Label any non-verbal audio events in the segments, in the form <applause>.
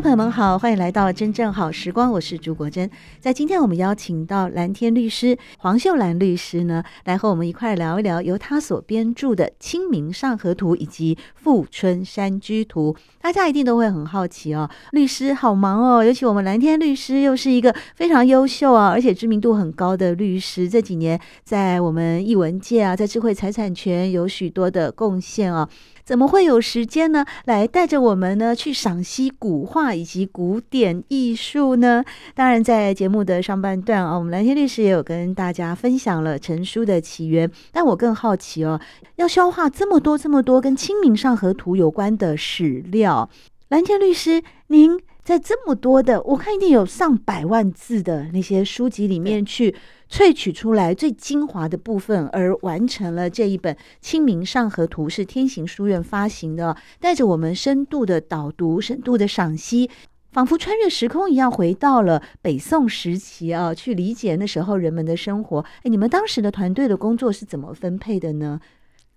朋友们好，欢迎来到真正好时光，我是朱国珍。在今天，我们邀请到蓝天律师黄秀兰律师呢，来和我们一块聊一聊由他所编著的《清明上河图》以及《富春山居图》。大家一定都会很好奇哦，律师好忙哦，尤其我们蓝天律师又是一个非常优秀啊，而且知名度很高的律师，这几年在我们艺文界啊，在智慧财产权有许多的贡献啊。怎么会有时间呢？来带着我们呢去赏析古画以及古典艺术呢？当然，在节目的上半段啊，我们蓝天律师也有跟大家分享了成书的起源。但我更好奇哦，要消化这么多这么多跟《清明上河图》有关的史料，蓝天律师，您在这么多的，我看一定有上百万字的那些书籍里面去。萃取出来最精华的部分，而完成了这一本《清明上河图》，是天行书院发行的，带着我们深度的导读、深度的赏析，仿佛穿越时空一样，回到了北宋时期啊，去理解那时候人们的生活。哎，你们当时的团队的工作是怎么分配的呢？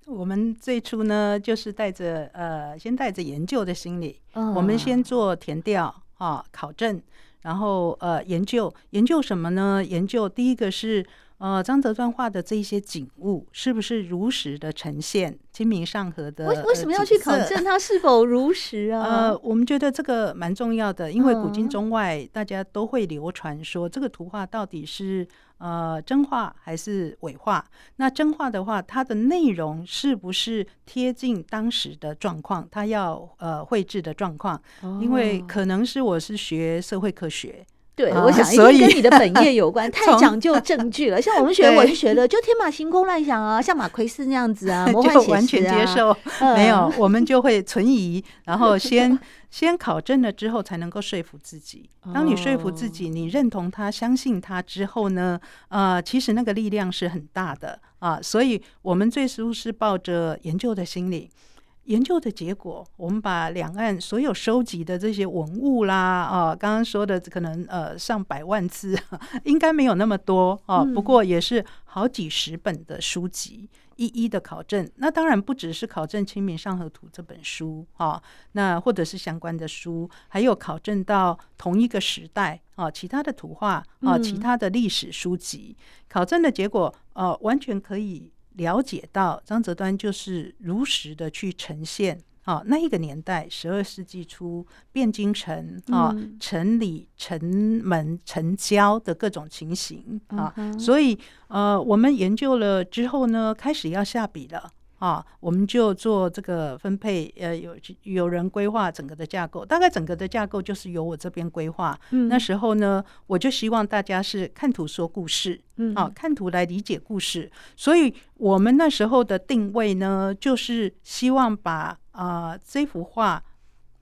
我们最初呢，就是带着呃，先带着研究的心理，哦、我们先做填调啊，考证。然后呃，研究研究什么呢？研究第一个是呃，张择端画的这一些景物是不是如实的呈现清明上河的？为为什么要去考证它是否如实啊？呃，我们觉得这个蛮重要的，因为古今中外大家都会流传说这个图画到底是。呃，真画还是伪画？那真画的话，它的内容是不是贴近当时的状况？它要呃绘制的状况，哦、因为可能是我是学社会科学。对，我想一定跟你的本业 <laughs> 有关，太讲究证据了。像我们学文学的，就天马行空乱想啊，像马奎斯那样子啊，<laughs> 魔幻写实啊，就完全接受。没有，我们就会存疑，然后 <laughs> 先先考证了之后，才能够说服自己。当你说服自己，你认同他、相信他之后呢，呃，其实那个力量是很大的啊。所以我们最初是抱着研究的心理。研究的结果，我们把两岸所有收集的这些文物啦，啊，刚刚说的可能呃上百万字，<laughs> 应该没有那么多啊，不过也是好几十本的书籍，一一的考证。那当然不只是考证《清明上河图》这本书啊，那或者是相关的书，还有考证到同一个时代啊，其他的图画啊，其他的历史书籍，考证的结果，呃，完全可以。了解到张择端就是如实的去呈现啊，那一个年代十二世纪初汴京城啊，城里城门城郊的各种情形啊，所以呃，我们研究了之后呢，开始要下笔了。啊，我们就做这个分配，呃，有有人规划整个的架构，大概整个的架构就是由我这边规划。嗯，那时候呢，我就希望大家是看图说故事，嗯，啊，看图来理解故事。所以我们那时候的定位呢，就是希望把啊、呃、这幅画。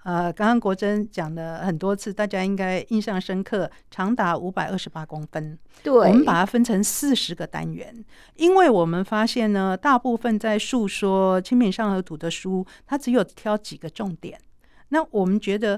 呃，刚刚国珍讲了很多次，大家应该印象深刻，长达五百二十八公分。对，我们把它分成四十个单元，因为我们发现呢，大部分在述说《清明上河图》的书，它只有挑几个重点。那我们觉得。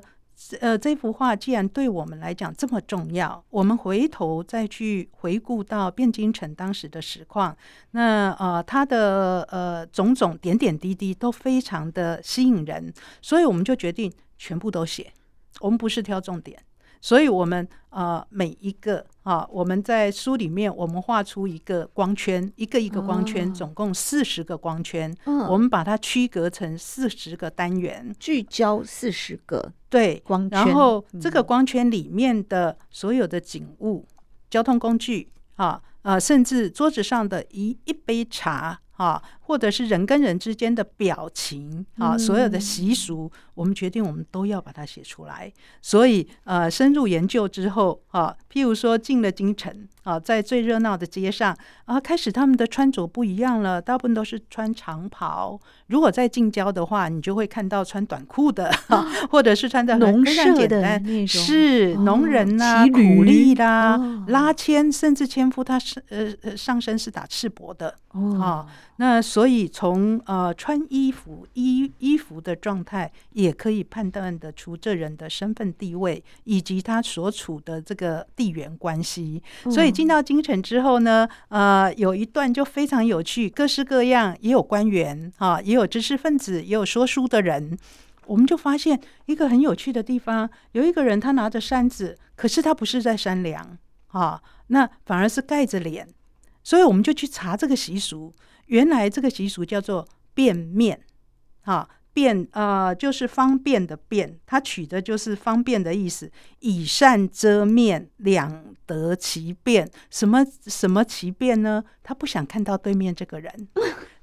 呃，这幅画既然对我们来讲这么重要，我们回头再去回顾到汴京城当时的实况，那呃，它的呃种种点点滴滴都非常的吸引人，所以我们就决定全部都写。我们不是挑重点。所以，我们呃每一个啊，我们在书里面，我们画出一个光圈，一个一个光圈，总共四十个光圈。嗯，我们把它区隔成四十个单元，聚焦四十个对光圈。然后，这个光圈里面的所有的景物、交通工具啊，呃，甚至桌子上的一一杯茶啊。或者是人跟人之间的表情啊，所有的习俗，我们决定我们都要把它写出来。所以呃，深入研究之后啊，譬如说进了京城啊，在最热闹的街上啊，开始他们的穿着不一样了，大部分都是穿长袍。如果在近郊的话，你就会看到穿短裤的，啊、或者是穿的农社的那种，是农人呐、啊，苦力啦，拉纤，甚至纤夫他是呃呃上身是打赤膊的哦。啊那所以从呃穿衣服衣衣服的状态，也可以判断得出这人的身份地位以及他所处的这个地缘关系。所以进到京城之后呢，呃，有一段就非常有趣，各式各样，也有官员啊，也有知识分子，也有说书的人。我们就发现一个很有趣的地方，有一个人他拿着扇子，可是他不是在扇凉啊，那反而是盖着脸。所以我们就去查这个习俗。原来这个习俗叫做便面，啊，便呃就是方便的便，它取的就是方便的意思。以扇遮面，两得其便。什么什么其便呢？他不想看到对面这个人。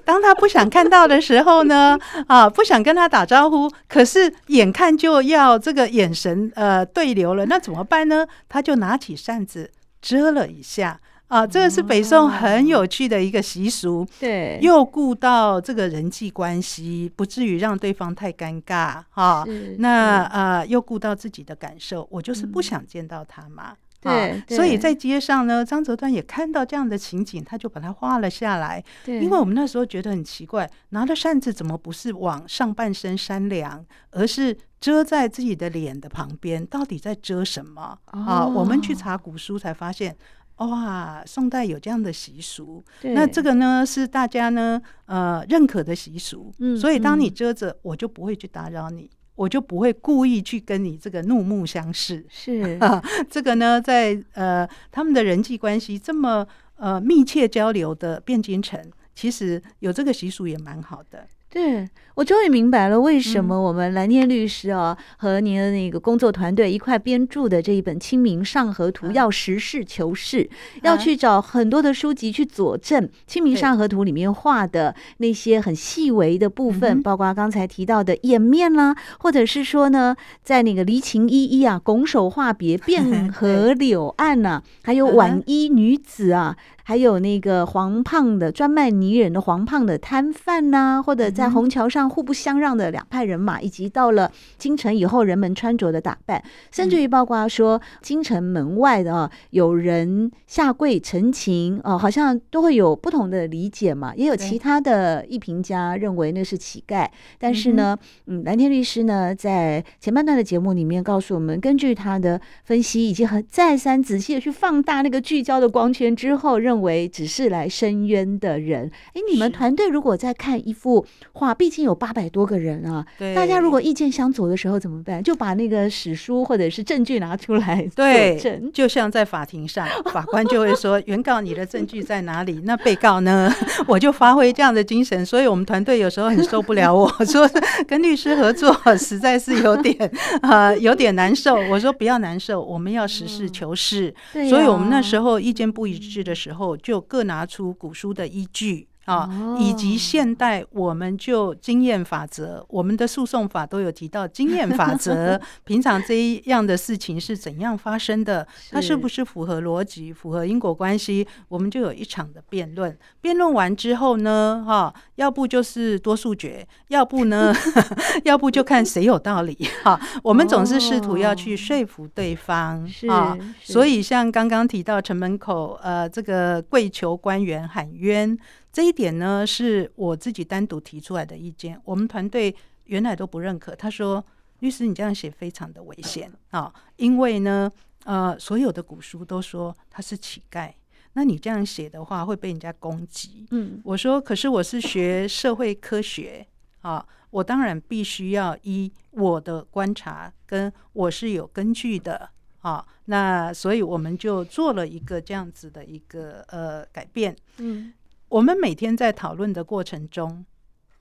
当他不想看到的时候呢，啊，不想跟他打招呼，可是眼看就要这个眼神呃对流了，那怎么办呢？他就拿起扇子遮了一下。啊，这个是北宋很有趣的一个习俗，哦、对，又顾到这个人际关系，不至于让对方太尴尬啊。那呃，又顾到自己的感受，我就是不想见到他嘛。嗯、对，所以在街上呢，张择端也看到这样的情景，他就把它画了下来。对，因为我们那时候觉得很奇怪，拿着扇子怎么不是往上半身扇凉，而是遮在自己的脸的旁边？到底在遮什么？哦、啊，我们去查古书才发现。哇，宋代有这样的习俗，那这个呢是大家呢呃认可的习俗，嗯，所以当你遮着，我就不会去打扰你，嗯，我就不会故意去跟你这个怒目相视。是。啊，<laughs> 这个呢，在呃他们的人际关系这么呃密切交流的汴京城，其实有这个习俗也蛮好的。对，我终于明白了为什么我们蓝天律师啊、嗯、和您的那个工作团队一块编著的这一本《清明上河图》要实事求是，啊、要去找很多的书籍去佐证《清明上河图》里面画的那些很细微的部分，包括刚才提到的掩面啦，或者是说呢，在那个离情依依啊，拱手话别，<laughs> 汴河柳岸呐、啊，还有晚衣女子啊。还有那个黄胖的专卖泥人的黄胖的摊贩呐，或者在虹桥上互不相让的两派人马，以及到了京城以后人们穿着的打扮，甚至于包括说京城门外的啊，有人下跪陈情哦，好像都会有不同的理解嘛。也有其他的艺评家认为那是乞丐，但是呢，嗯，蓝天律师呢在前半段的节目里面告诉我们，根据他的分析以及很再三仔细的去放大那个聚焦的光圈之后，认。为只是来申冤的人，哎，你们团队如果在看一幅画，毕竟有八百多个人啊，对，大家如果意见相左的时候怎么办？就把那个史书或者是证据拿出来，对，就像在法庭上，<laughs> 法官就会说：“原告你的证据在哪里？”那被告呢？<laughs> 我就发挥这样的精神，所以我们团队有时候很受不了。<laughs> 我说跟律师合作实在是有点呃有点难受。我说不要难受，我们要实事求是。嗯，所以我们那时候意见不一致的时候。就各拿出古书的依据。啊，以及现代我们就经验法则，我们的诉讼法都有提到经验法则。<laughs> 平常这一样的事情是怎样发生的？它是不是符合逻辑、符合因果关系？我们就有一场的辩论。辩论完之后呢，哈，要不就是多数决，要不呢，<laughs> <laughs> 要不就看谁有道理。哈，我们总是试图要去说服对方。啊，所以像刚刚提到城门口，呃，这个跪求官员喊冤。这一点呢，是我自己单独提出来的意见。我们团队原来都不认可。他说：“律师，你这样写非常的危险啊，因为呢，呃，所有的古书都说他是乞丐，那你这样写的话会被人家攻击。”嗯，我说：“可是我是学社会科学啊，我当然必须要依我的观察，跟我是有根据的啊。那所以我们就做了一个这样子的一个呃改变。嗯。”我们每天在讨论的过程中，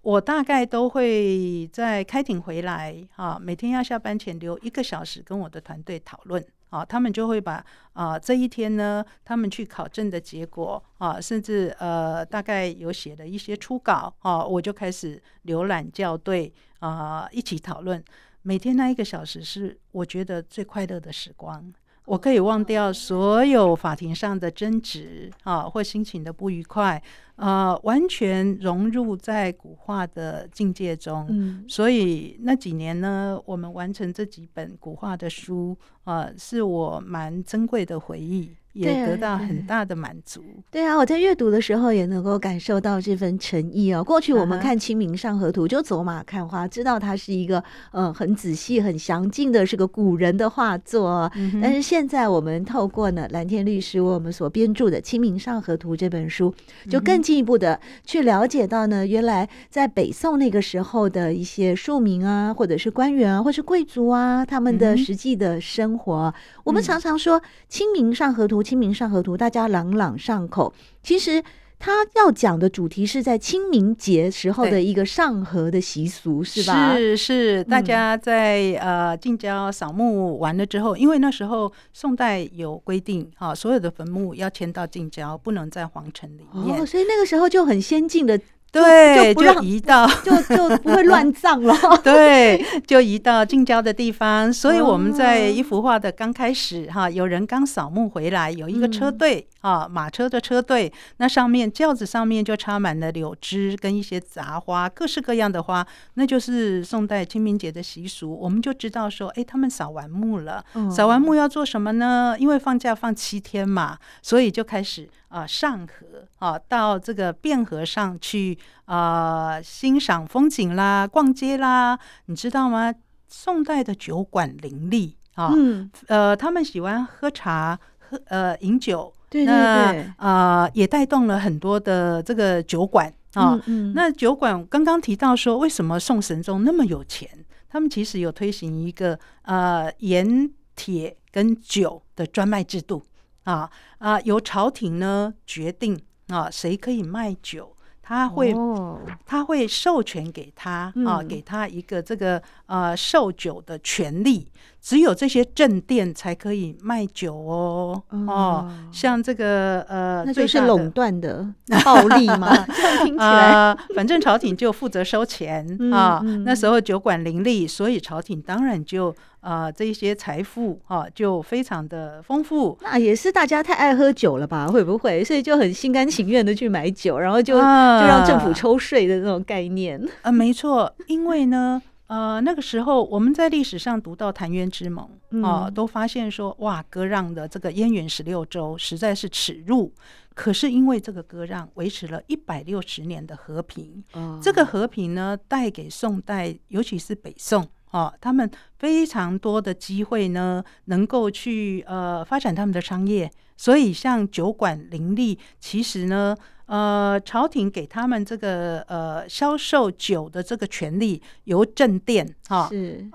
我大概都会在开庭回来，啊，每天要下班前留一个小时跟我的团队讨论，啊，他们就会把啊这一天呢，他们去考证的结果啊，甚至呃大概有写了一些初稿啊，我就开始浏览校对啊，一起讨论。每天那一个小时是我觉得最快乐的时光。我可以忘掉所有法庭上的争执啊，或心情的不愉快，呃，完全融入在古画的境界中。嗯，所以那几年呢，我们完成这几本古画的书，呃，是我蛮珍贵的回忆。也得到很大的满足。对啊，我在阅读的时候也能够感受到这份诚意哦。过去我们看《清明上河图》就走马看花，知道它是一个嗯很仔细、很详尽的，是个古人的画作。但是现在我们透过呢蓝天律师为我们所编著的《清明上河图》这本书，就更进一步的去了解到呢，原来在北宋那个时候的一些庶民啊，或者是官员啊，或是贵族啊，他们的实际的生活。我们常常说《清明上河图》。《清明上河图》，大家朗朗上口。其实他要讲的主题是在清明节时候的一个上河的习俗，是吧？是是，大家在、嗯、呃近郊扫墓完了之后，因为那时候宋代有规定，哈、哦，所有的坟墓要迁到近郊，不能在皇城里面。哦，所以那个时候就很先进的。对，就，就移到，<laughs> 就就不会乱葬了。<laughs> 对，<laughs> 就移到近郊的地方。所以我们在一幅画的刚开始，哈，有人刚扫墓回来，有一个车队啊，马车的车队，那上面轿子上面就插满了柳枝跟一些杂花，各式各样的花，那就是宋代清明节的习俗。我们就知道说，哎，他们扫完墓了，扫完墓要做什么呢？因为放假放七天嘛，所以就开始。啊，上河啊，到这个汴河上去啊，欣赏风景啦，逛街啦，你知道吗？宋代的酒馆林立啊，嗯，呃，他们喜欢喝茶，喝呃饮酒，对对对，那啊也带动了很多的这个酒馆啊。嗯嗯，那酒馆刚刚提到说，为什么宋神宗那么有钱？他们其实有推行一个呃盐铁跟酒的专卖制度。啊啊！由朝廷呢决定啊，谁可以卖酒，他会、哦、他会授权给他啊，给他一个这个呃售酒的权利。只有这些正店才可以卖酒哦。哦，哦像这个呃，那就是垄断的暴利嘛，<laughs> 这样？听起来、呃，反正朝廷就负责收钱啊。嗯嗯、那时候酒馆林立，所以朝廷当然就啊、呃，这些财富啊就非常的丰富。那也是大家太爱喝酒了吧？会不会？所以就很心甘情愿的去买酒，然后就、啊、就让政府抽税的那种概念。啊、呃，没错，因为呢。呃，那个时候我们在历史上读到澶渊之盟啊、呃，都发现说哇，割让的这个燕云十六州实在是耻辱。可是因为这个割让，维持了一百六十年的和平。哦、这个和平呢，带给宋代，尤其是北宋啊、呃，他们非常多的机会呢，能够去呃发展他们的商业。所以像酒馆林立，其实呢。呃，朝廷给他们这个呃销售酒的这个权利，由正店哈，是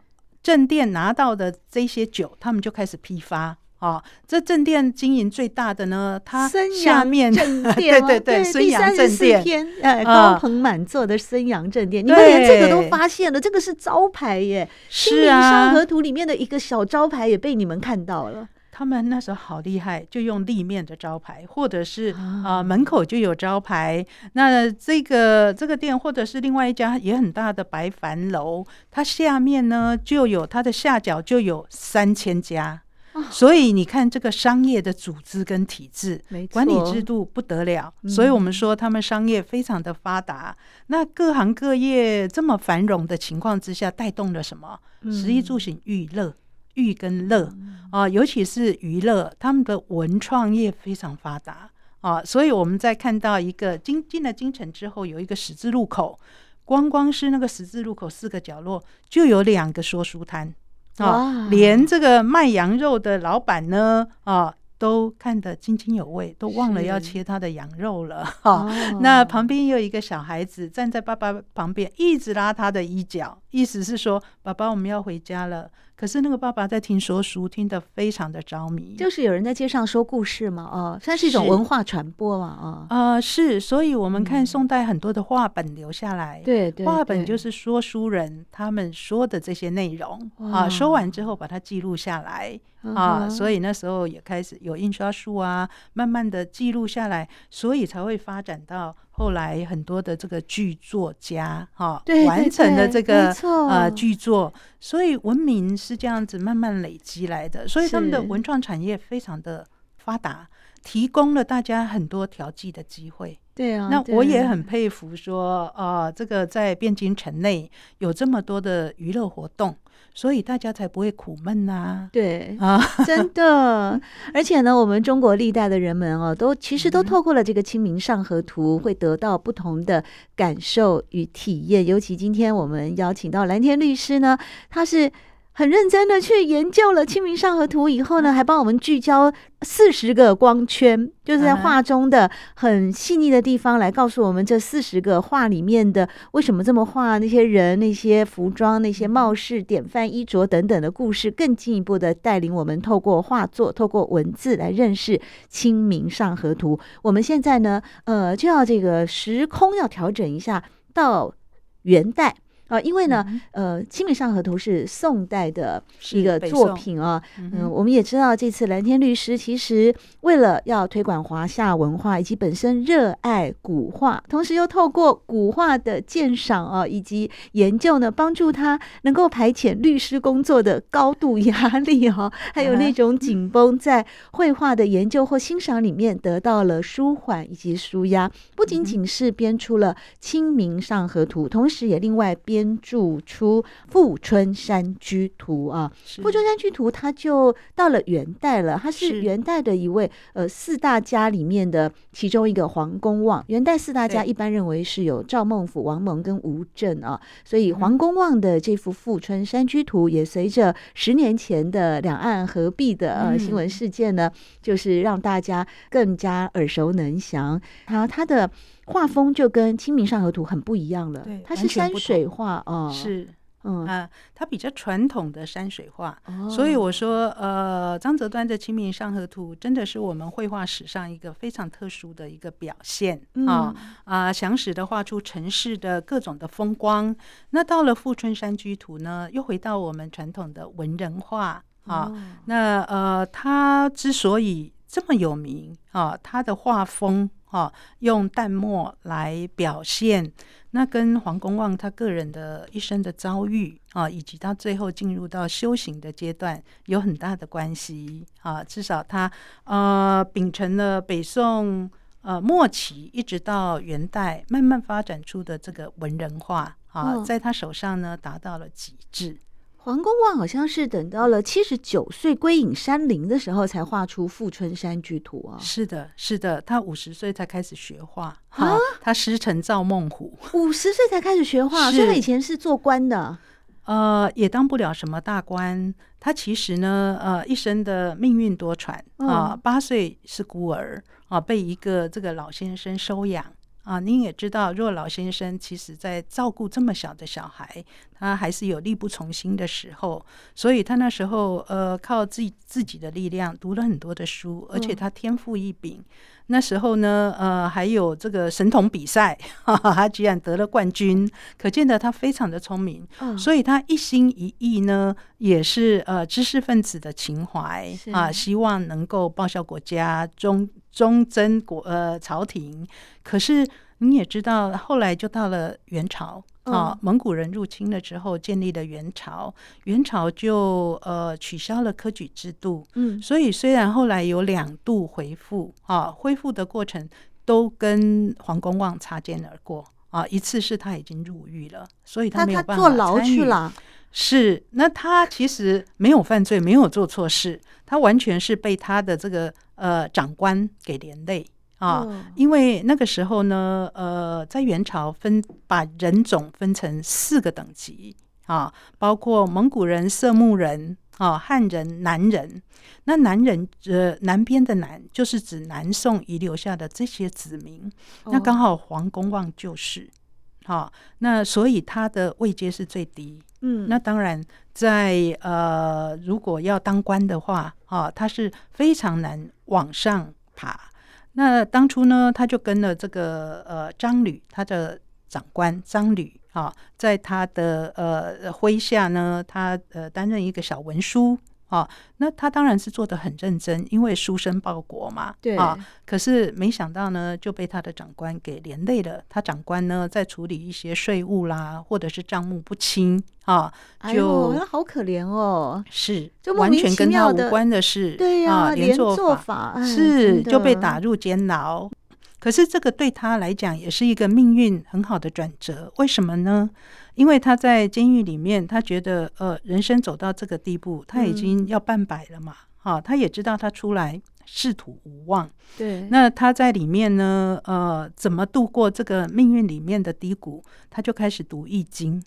正店拿到的这些酒，他们就开始批发哦。这正店经营最大的呢，它下面正店，对对对，孙杨正店，哎，高朋满座的孙杨正店，你们连这个都发现了，这个是招牌耶，《清明上河图》里面的一个小招牌也被你们看到了。他们那时候好厉害，就用立面的招牌，或者是啊、呃、门口就有招牌。那这个这个店，或者是另外一家也很大的白帆楼，它下面呢就有它的下角就有三千家。哦、所以你看这个商业的组织跟体制，管理制度不得了。所以我们说他们商业非常的发达。嗯、那各行各业这么繁荣的情况之下，带动了什么？食衣住行娱乐。娱跟乐啊，尤其是娱乐，他们的文创业非常发达啊，所以我们在看到一个进进了京城之后，有一个十字路口，光光是那个十字路口四个角落就有两个说书摊啊，连这个卖羊肉的老板呢啊，都看得津津有味，都忘了要切他的羊肉了哈。是 <laughs> 那旁边有一个小孩子站在爸爸旁边，一直拉他的衣角。意思是说，爸爸，我们要回家了。可是那个爸爸在听说书，听得非常的着迷。就是有人在街上说故事嘛，哦，算是一种文化传播嘛，啊、哦，呃，是。所以我们看宋代很多的画本留下来，对、对，画本就是说书人他们说的这些内容啊，说完之后把它记录下来啊，所以那时候也开始有印刷术啊，慢慢的记录下来，所以才会发展到。后来很多的这个剧作家哈，完成的这个呃剧作，所以文明是这样子慢慢累积来的，所以他们的文创产业非常的发达，提供了大家很多调剂的机会。对啊，那我也很佩服说啊、呃，这个在汴京城内有这么多的娱乐活动。所以大家才不会苦闷呐、啊。对啊，真的。<laughs> 而且呢，我们中国历代的人们哦，都其实都透过了这个《清明上河图》，会得到不同的感受与体验。尤其今天我们邀请到蓝天律师呢，他是。很认真的去研究了《清明上河图》以后呢，还帮我们聚焦四十个光圈，就是在画中的很细腻的地方，来告诉我们这四十个画里面的为什么这么画，那些人、那些服装、那些貌似典范衣着等等的故事，更进一步的带领我们透过画作、透过文字来认识《清明上河图》。我们现在呢，呃，就要这个时空要调整一下，到元代。啊，因为呢，呃，《清明上河图》是宋代的一个作品啊。嗯、呃，我们也知道，这次蓝天律师其实为了要推广华夏文化，以及本身热爱古画，同时又透过古画的鉴赏啊，以及研究呢，帮助他能够排遣律师工作的高度压力哈，还有那种紧绷，在绘画的研究或欣赏里面得到了舒缓以及舒压。不仅仅是编出了《清明上河图》，同时也另外编。编著出《富春山居图》啊，《富春山居图》它就到了元代了，它是元代的一位呃四大家里面的其中一个黄公望。元代四大家一般认为是有赵孟頫、王蒙跟吴镇啊，所以黄公望的这幅《富春山居图》也随着十年前的两岸合璧的呃新闻事件呢，就是让大家更加耳熟能详。然后它的。画风就跟《清明上河图》很不一样了，对，它是山水画哦，是，嗯。啊，它比较传统的山水画，哦，所以我说，呃，张择端的《清明上河图》真的是我们绘画史上一个非常特殊的一个表现，嗯，啊啊，详实的画出城市的各种的风光。那到了《富春山居图》呢，又回到我们传统的文人画啊，哦，那呃，他之所以这么有名啊，他的画风。哈，用淡墨来表现，那跟黄公望他个人的一生的遭遇啊，以及他最后进入到修行的阶段有很大的关系啊。至少他呃秉承了北宋呃末期一直到元代慢慢发展出的这个文人画啊，在他手上呢达到了极致。黄公望好像是等到了七十九岁归隐山林的时候，才画出《富春山居图》啊。是的，是的，他五十岁才开始学画啊。他师承赵孟頫，五十岁才开始学画，所以他以前是做官的，呃，也当不了什么大官。他其实呢，呃，一生的命运多舛啊。八岁是孤儿啊，被一个这个老先生收养。啊，您也知道，若老先生其实在照顾这么小的小孩，他还是有力不从心的时候，所以他那时候呃，靠自己自己的力量读了很多的书，而且他天赋异禀。嗯那时候呢，呃，还有这个神童比赛，哈哈，他居然得了冠军，可见得他非常的聪明。嗯，所以他一心一意呢，也是呃知识分子的情怀啊，希望能够报效国家，忠忠贞国呃朝廷。可是你也知道，后来就到了元朝。啊，蒙古人入侵了之后，建立了元朝。元朝就呃取消了科举制度，嗯，所以虽然后来有两度恢复，啊，恢复的过程都跟黄公望擦肩而过。啊，一次是他已经入狱了，所以他没有办法坐牢去了。是，那他其实没有犯罪，没有做错事，他完全是被他的这个呃长官给连累。啊，因为那个时候呢，呃，在元朝分把人种分成四个等级啊，包括蒙古人、色目人啊、汉人、南人。那南人呃，南边的南就是指南宋遗留下的这些子民。那刚好黄公望就是，哈，那所以他的位阶是最低。嗯，那当然在呃，如果要当官的话，啊，他是非常难往上爬。那当初呢，他就跟了这个呃张吕，他的长官张吕啊，在他的呃麾下呢，他呃担任一个小文书。啊，那他当然是做的很认真，因为书生报国嘛。对啊，可是没想到呢，就被他的长官给连累了。他长官呢，在处理一些税务啦，或者是账目不清啊，就、哎、好可怜哦。是，就完全跟他无关的事。对呀、啊，连做法是就被打入监牢。可是这个对他来讲也是一个命运很好的转折。为什么呢？因为他在监狱里面，他觉得呃，人生走到这个地步，他已经要半百了嘛。哈、他也知道他出来仕途无望。对，那他在里面呢，呃，怎么度过这个命运里面的低谷？他就开始读《易经》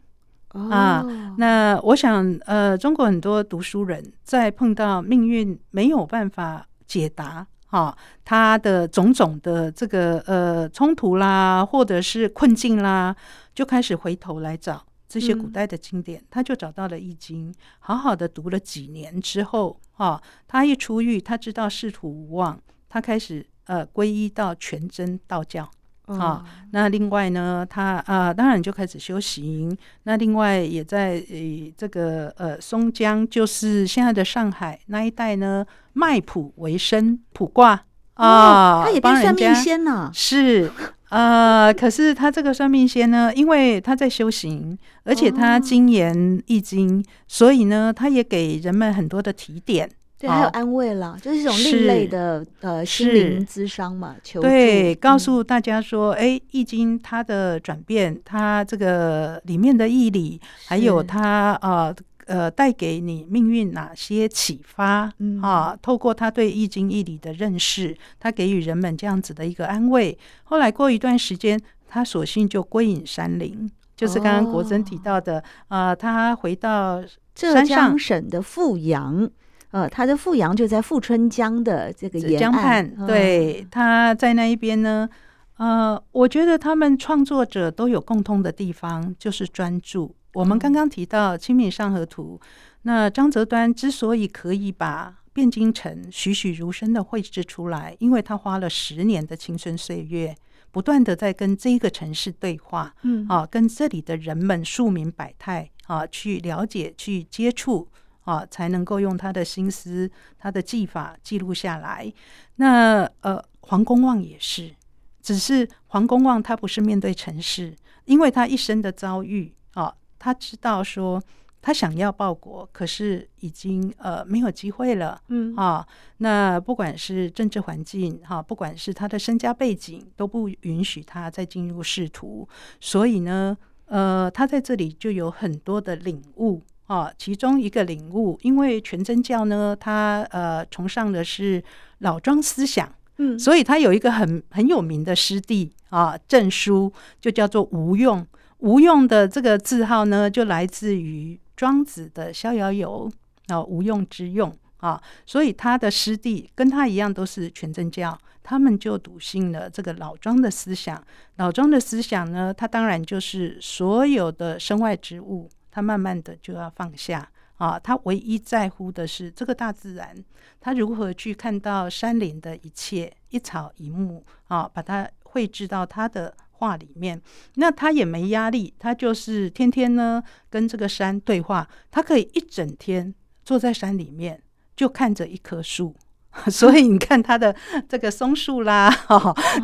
哦、啊。那我想，呃，中国很多读书人在碰到命运没有办法解答。啊，他的种种的这个呃冲突啦，或者是困境啦，就开始回头来找这些古代的经典，嗯、他就找到了《易经》，好好的读了几年之后，哦，他一出狱，他知道仕途无望，他开始呃皈依到全真道教。啊，那另外呢，他啊、呃，当然就开始修行。那另外也在呃这个呃松江，就是现在的上海那一带呢，卖卜为生，卜卦啊、哦，他也变算命仙了。是呃，可是他这个算命仙呢，因为他在修行，而且他精研易经，哦、所以呢，他也给人们很多的提点。对，还有安慰了，就是一种另类的呃心灵咨商嘛，求助。对，告诉大家说，哎，《易经》它的转变，它这个里面的义理，还有它呃呃带给你命运哪些启发啊？透过他对《易经》义理的认识，他给予人们这样子的一个安慰。后来过一段时间，他索性就归隐山林，就是刚刚国珍提到的啊，他回到浙江省的富阳。呃，他的富阳就在富春江的这个沿岸，江对，嗯、他在那一边呢。呃，我觉得他们创作者都有共通的地方，就是专注。我们刚刚提到《清明上河图》，那张择端之所以可以把汴京城栩栩如生的绘制出来，因为他花了十年的青春岁月，不断的在跟这个城市对话，嗯，啊，跟这里的人们庶民百态啊，去了解、去接触。啊，才能够用他的心思、他的技法记录下来。那呃，黄公望也是，只是黄公望他不是面对尘世，因为他一生的遭遇啊，他知道说他想要报国，可是已经呃没有机会了。嗯啊，那不管是政治环境哈、啊，不管是他的身家背景，都不允许他再进入仕途。所以呢，呃，他在这里就有很多的领悟。啊，其中一个领悟，因为全真教呢，它呃崇尚的是老庄思想，嗯，所以它有一个很很有名的师弟啊，证书就叫做无用。无用的这个字号呢，就来自于庄子的《逍遥游》啊，无用之用啊，所以他的师弟跟他一样都是全真教，他们就笃信了这个老庄的思想。老庄的思想呢，它当然就是所有的身外之物。他慢慢的就要放下啊，他唯一在乎的是这个大自然，他如何去看到山林的一切一草一木啊，把它绘制到他的画里面。那他也没压力，他就是天天呢跟这个山对话。他可以一整天坐在山里面，就看着一棵树。<laughs> 所以你看他的这个松树啦，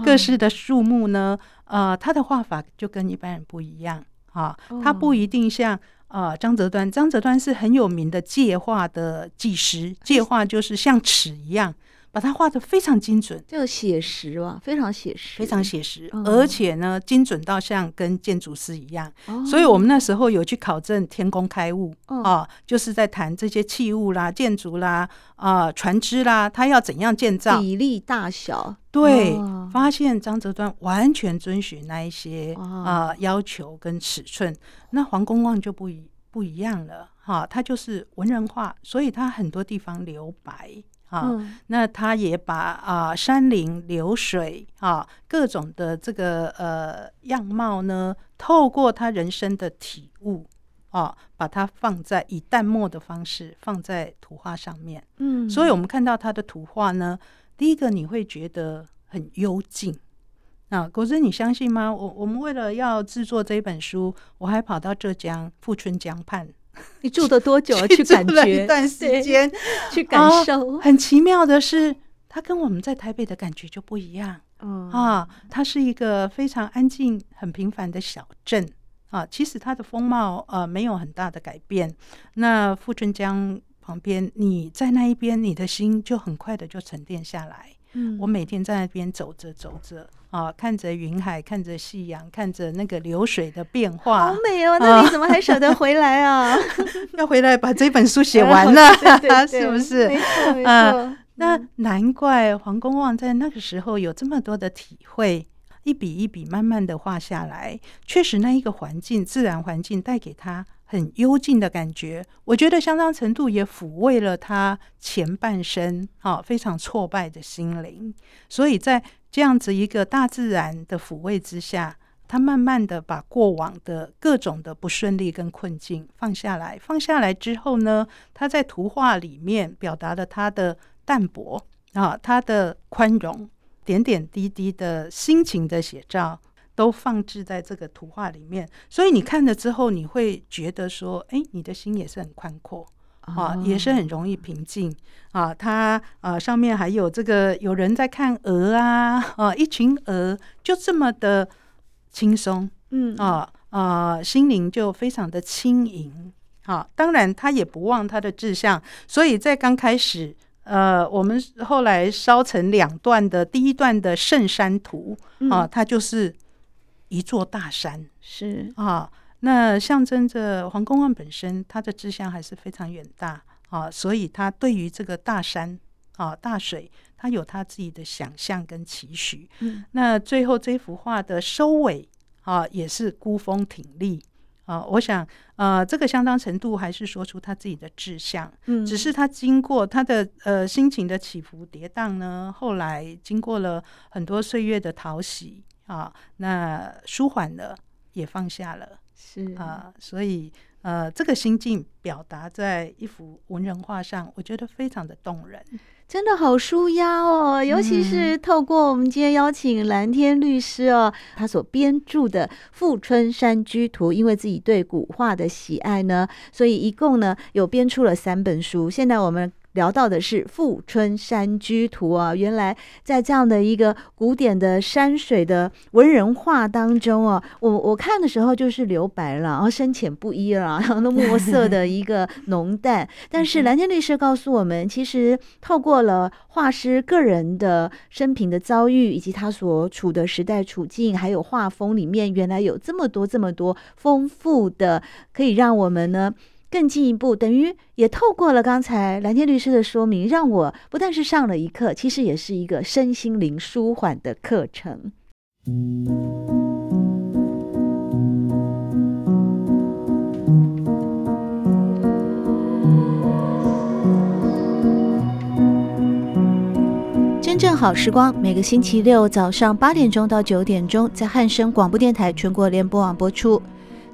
各式的树木呢，呃，他的画法就跟一般人不一样啊，他不一定像。啊，张择端，张择端是很有名的界画的技师，界画就是像尺一样，把它画得非常精准，就写实啊，非常写实，非常写实，嗯、而且呢，精准到像跟建筑师一样。哦、所以我们那时候有去考证天工开物、哦、啊，就是在谈这些器物啦、建筑啦、啊船只啦，它要怎样建造，比例大小。对，哦、发现张择端完全遵循那一些啊、要求跟尺寸，那黄公望就不一不一样了哈，他就是文人画，所以他很多地方留白啊，嗯、那他也把啊山林、流水啊各种的这个呃样貌呢，透过他人生的体悟啊，把它放在以淡墨的方式放在图画上面。嗯，所以我们看到他的图画呢，第一个你会觉得很幽静啊。国珍，你相信吗？我我们为了要制作这本书，我还跑到浙江富春江畔。<laughs> 你住的多久去，去感觉一段时间，去感受。很奇妙的是，它跟我们在台北的感觉就不一样。嗯啊，它是一个非常安静、很平凡的小镇啊。其实它的风貌呃没有很大的改变。那富春江旁边，你在那一边，你的心就很快的就沉淀下来。嗯，我每天在那边走着走着啊，看着云海，看着夕阳，看着那个流水的变化，好美哦！那你怎么还舍得回来啊？<laughs> 要回来把这本书写完了，<laughs> 对对对是不是？没错，没错。啊，那难怪黄公望在那个时候有这么多的体会，一笔一笔慢慢的画下来。确实，那一个环境，自然环境带给他。很幽静的感觉，我觉得相当程度也抚慰了他前半生啊非常挫败的心灵。所以在这样子一个大自然的抚慰之下，他慢慢的把过往的各种的不顺利跟困境放下来。放下来之后呢，他在图画里面表达了他的淡泊啊，他的宽容，点点滴滴的心情的写照。都放置在这个图画里面，所以你看了之后，你会觉得说，哎，你的心也是很宽阔啊，也是很容易平静啊。它啊上面还有这个有人在看鹅啊，啊，一群鹅就这么的轻松，嗯啊啊，心灵就非常的轻盈啊。当然，他也不忘他的志向，所以在刚开始，呃，我们后来烧成两段的第一段的圣山图啊，它就是。一座大山是啊，那象征着黄公望本身，他的志向还是非常远大啊，所以他对于这个大山啊、大水，他有他自己的想象跟期许。嗯，那最后这幅画的收尾啊，也是孤峰挺立啊。我想，呃，这个相当程度还是说出他自己的志向。嗯，只是他经过他的呃心情的起伏跌宕呢，后来经过了很多岁月的淘洗。啊，那舒缓了，也放下了，是啊，所以呃，这个心境表达在一幅文人画上，我觉得非常的动人，真的好舒压哦。尤其是透过我们今天邀请蓝天律师哦，他所编著的《富春山居图》，因为自己对古画的喜爱呢，所以一共呢有编出了三本书。现在我们。聊到的是《富春山居图》啊，原来在这样的一个古典的山水的文人画当中啊，我我看的时候就是留白了，然后深浅不一了，然后那墨色的一个浓淡。但是蓝天律师告诉我们，其实透过了画师个人的生平的遭遇，以及他所处的时代处境，还有画风里面，原来有这么多这么多丰富的，可以让我们呢。更进一步，等于也透过了刚才蓝天律师的说明，让我不但是上了一课，其实也是一个身心灵舒缓的课程。真正好时光，每个星期六早上八点钟到九点钟，在汉声广播电台全国联播网播出。